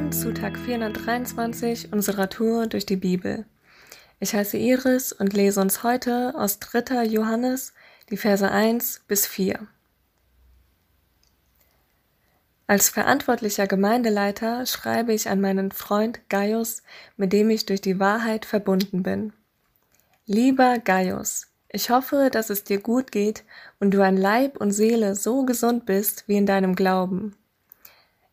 Willkommen zu Tag 423 unserer Tour durch die Bibel. Ich heiße Iris und lese uns heute aus 3. Johannes die Verse 1 bis 4. Als verantwortlicher Gemeindeleiter schreibe ich an meinen Freund Gaius, mit dem ich durch die Wahrheit verbunden bin. Lieber Gaius, ich hoffe, dass es dir gut geht und du an Leib und Seele so gesund bist wie in deinem Glauben.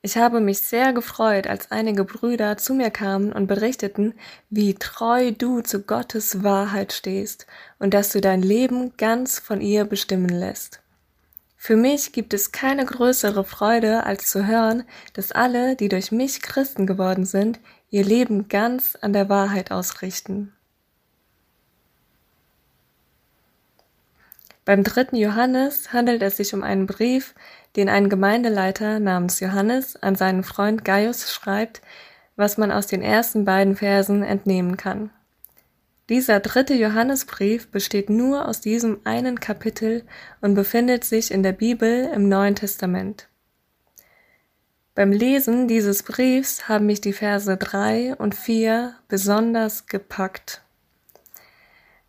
Ich habe mich sehr gefreut, als einige Brüder zu mir kamen und berichteten, wie treu du zu Gottes Wahrheit stehst und dass du dein Leben ganz von ihr bestimmen lässt. Für mich gibt es keine größere Freude, als zu hören, dass alle, die durch mich Christen geworden sind, ihr Leben ganz an der Wahrheit ausrichten. Beim dritten Johannes handelt es sich um einen Brief, den ein Gemeindeleiter namens Johannes an seinen Freund Gaius schreibt, was man aus den ersten beiden Versen entnehmen kann. Dieser dritte Johannesbrief besteht nur aus diesem einen Kapitel und befindet sich in der Bibel im Neuen Testament. Beim Lesen dieses Briefs haben mich die Verse drei und vier besonders gepackt.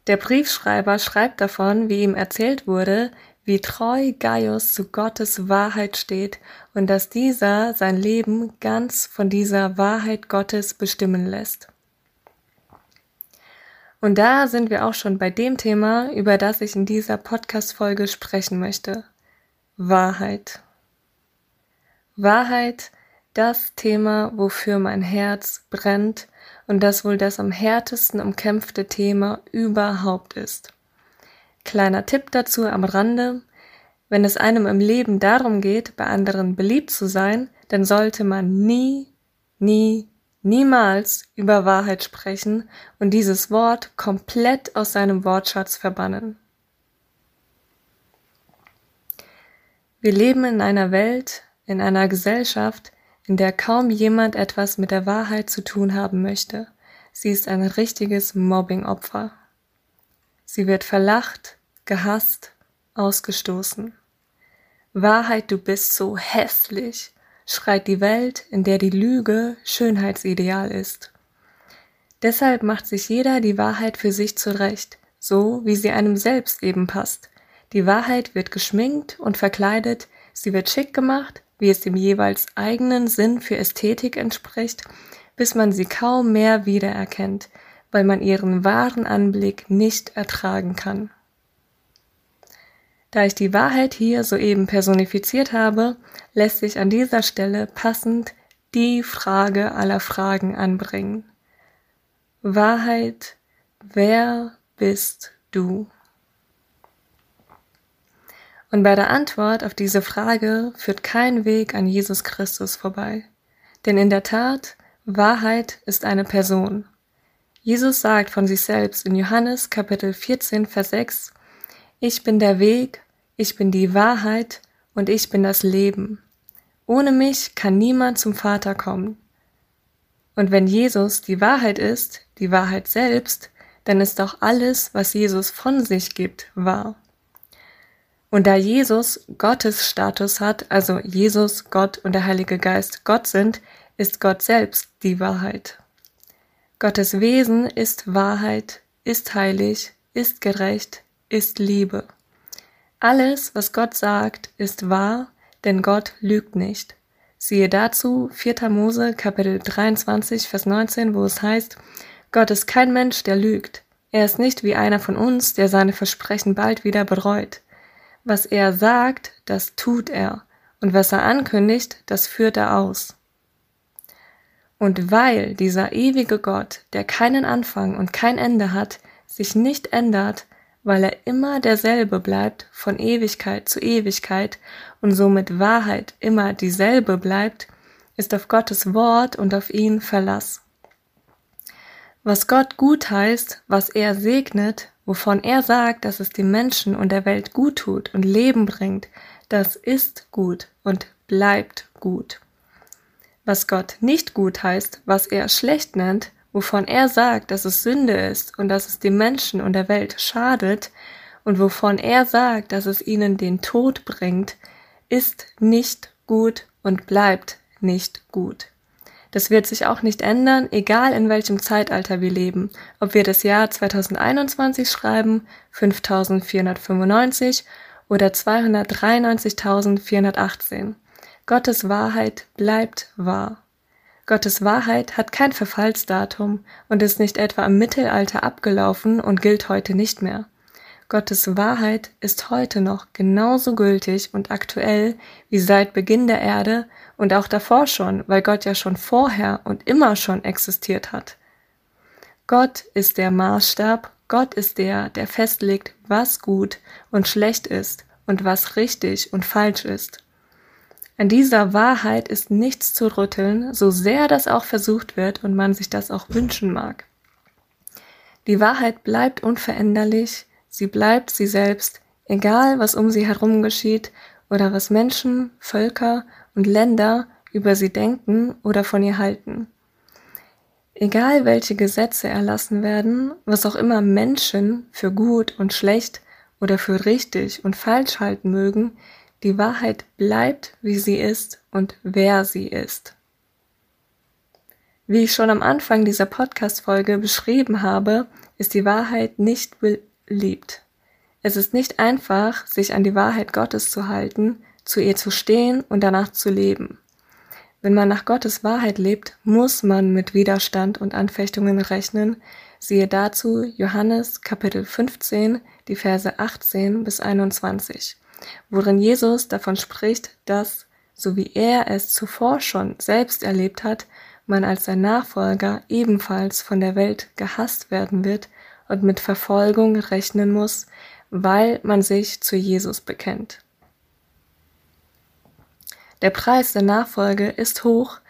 Der Briefschreiber schreibt davon, wie ihm erzählt wurde, wie treu Gaius zu Gottes Wahrheit steht und dass dieser sein Leben ganz von dieser Wahrheit Gottes bestimmen lässt. Und da sind wir auch schon bei dem Thema, über das ich in dieser Podcast-Folge sprechen möchte. Wahrheit. Wahrheit, das Thema, wofür mein Herz brennt und das wohl das am härtesten umkämpfte Thema überhaupt ist. Kleiner Tipp dazu am Rande. Wenn es einem im Leben darum geht, bei anderen beliebt zu sein, dann sollte man nie, nie, niemals über Wahrheit sprechen und dieses Wort komplett aus seinem Wortschatz verbannen. Wir leben in einer Welt, in einer Gesellschaft, in der kaum jemand etwas mit der Wahrheit zu tun haben möchte. Sie ist ein richtiges Mobbing-Opfer. Sie wird verlacht, gehasst, ausgestoßen. Wahrheit, du bist so hässlich, schreit die Welt, in der die Lüge Schönheitsideal ist. Deshalb macht sich jeder die Wahrheit für sich zurecht, so wie sie einem selbst eben passt. Die Wahrheit wird geschminkt und verkleidet, sie wird schick gemacht, wie es dem jeweils eigenen Sinn für Ästhetik entspricht, bis man sie kaum mehr wiedererkennt, weil man ihren wahren Anblick nicht ertragen kann. Da ich die Wahrheit hier soeben personifiziert habe, lässt sich an dieser Stelle passend die Frage aller Fragen anbringen. Wahrheit, wer bist du? Und bei der Antwort auf diese Frage führt kein Weg an Jesus Christus vorbei. Denn in der Tat, Wahrheit ist eine Person. Jesus sagt von sich selbst in Johannes Kapitel 14, Vers 6, Ich bin der Weg, ich bin die Wahrheit und ich bin das Leben. Ohne mich kann niemand zum Vater kommen. Und wenn Jesus die Wahrheit ist, die Wahrheit selbst, dann ist auch alles, was Jesus von sich gibt, wahr. Und da Jesus Gottes Status hat, also Jesus, Gott und der Heilige Geist Gott sind, ist Gott selbst die Wahrheit. Gottes Wesen ist Wahrheit, ist heilig, ist gerecht, ist Liebe. Alles, was Gott sagt, ist wahr, denn Gott lügt nicht. Siehe dazu 4. Mose Kapitel 23 Vers 19, wo es heißt, Gott ist kein Mensch, der lügt. Er ist nicht wie einer von uns, der seine Versprechen bald wieder bereut. Was er sagt, das tut er, und was er ankündigt, das führt er aus. Und weil dieser ewige Gott, der keinen Anfang und kein Ende hat, sich nicht ändert, weil er immer derselbe bleibt von Ewigkeit zu Ewigkeit und somit Wahrheit immer dieselbe bleibt, ist auf Gottes Wort und auf ihn Verlass. Was Gott gut heißt, was er segnet, wovon er sagt, dass es dem Menschen und der Welt gut tut und Leben bringt, das ist gut und bleibt gut. Was Gott nicht gut heißt, was er schlecht nennt, wovon er sagt, dass es Sünde ist und dass es dem Menschen und der Welt schadet, und wovon er sagt, dass es ihnen den Tod bringt, ist nicht gut und bleibt nicht gut. Das wird sich auch nicht ändern, egal in welchem Zeitalter wir leben, ob wir das Jahr 2021 schreiben, 5495 oder 293.418. Gottes Wahrheit bleibt wahr. Gottes Wahrheit hat kein Verfallsdatum und ist nicht etwa im Mittelalter abgelaufen und gilt heute nicht mehr. Gottes Wahrheit ist heute noch genauso gültig und aktuell wie seit Beginn der Erde und auch davor schon, weil Gott ja schon vorher und immer schon existiert hat. Gott ist der Maßstab, Gott ist der, der festlegt, was gut und schlecht ist und was richtig und falsch ist. An dieser Wahrheit ist nichts zu rütteln, so sehr das auch versucht wird und man sich das auch wünschen mag. Die Wahrheit bleibt unveränderlich, sie bleibt sie selbst, egal was um sie herum geschieht oder was Menschen, Völker und Länder über sie denken oder von ihr halten. Egal welche Gesetze erlassen werden, was auch immer Menschen für gut und schlecht oder für richtig und falsch halten mögen, die Wahrheit bleibt, wie sie ist und wer sie ist. Wie ich schon am Anfang dieser Podcast-Folge beschrieben habe, ist die Wahrheit nicht beliebt. Es ist nicht einfach, sich an die Wahrheit Gottes zu halten, zu ihr zu stehen und danach zu leben. Wenn man nach Gottes Wahrheit lebt, muss man mit Widerstand und Anfechtungen rechnen. Siehe dazu Johannes Kapitel 15, die Verse 18 bis 21 worin Jesus davon spricht, dass, so wie er es zuvor schon selbst erlebt hat, man als sein Nachfolger ebenfalls von der Welt gehasst werden wird und mit Verfolgung rechnen muss, weil man sich zu Jesus bekennt. Der Preis der Nachfolge ist hoch,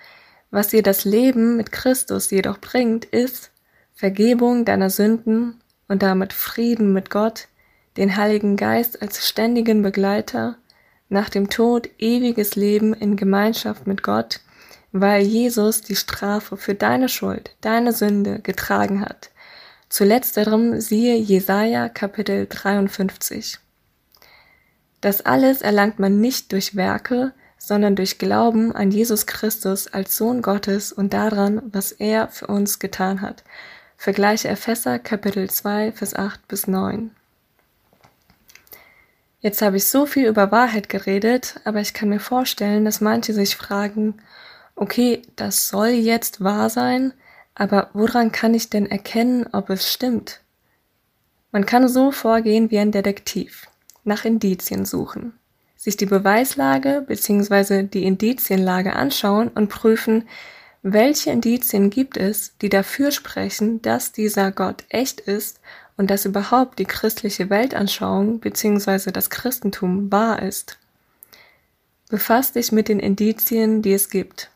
was dir das Leben mit Christus jedoch bringt, ist Vergebung deiner Sünden und damit Frieden mit Gott, den Heiligen Geist als ständigen Begleiter, nach dem Tod ewiges Leben in Gemeinschaft mit Gott, weil Jesus die Strafe für deine Schuld, deine Sünde getragen hat. Zu letzterem siehe Jesaja Kapitel 53. Das alles erlangt man nicht durch Werke, sondern durch Glauben an Jesus Christus als Sohn Gottes und daran, was er für uns getan hat. Vergleiche Epheser Kapitel 2, Vers 8 bis 9. Jetzt habe ich so viel über Wahrheit geredet, aber ich kann mir vorstellen, dass manche sich fragen, okay, das soll jetzt wahr sein, aber woran kann ich denn erkennen, ob es stimmt? Man kann so vorgehen wie ein Detektiv, nach Indizien suchen, sich die Beweislage bzw. die Indizienlage anschauen und prüfen, welche Indizien gibt es, die dafür sprechen, dass dieser Gott echt ist und dass überhaupt die christliche Weltanschauung bzw. das Christentum wahr ist. Befass dich mit den Indizien, die es gibt.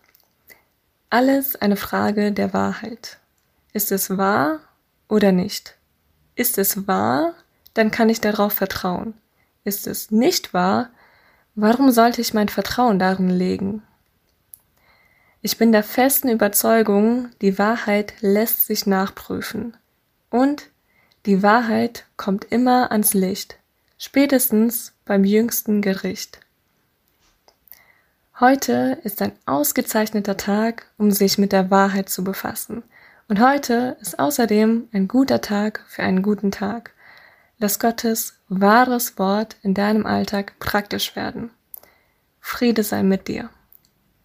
Alles eine Frage der Wahrheit. Ist es wahr oder nicht? Ist es wahr, dann kann ich darauf vertrauen. Ist es nicht wahr, warum sollte ich mein Vertrauen darin legen? Ich bin der festen Überzeugung, die Wahrheit lässt sich nachprüfen. Und die Wahrheit kommt immer ans Licht, spätestens beim jüngsten Gericht. Heute ist ein ausgezeichneter Tag, um sich mit der Wahrheit zu befassen. Und heute ist außerdem ein guter Tag für einen guten Tag. Lass Gottes wahres Wort in deinem Alltag praktisch werden. Friede sei mit dir.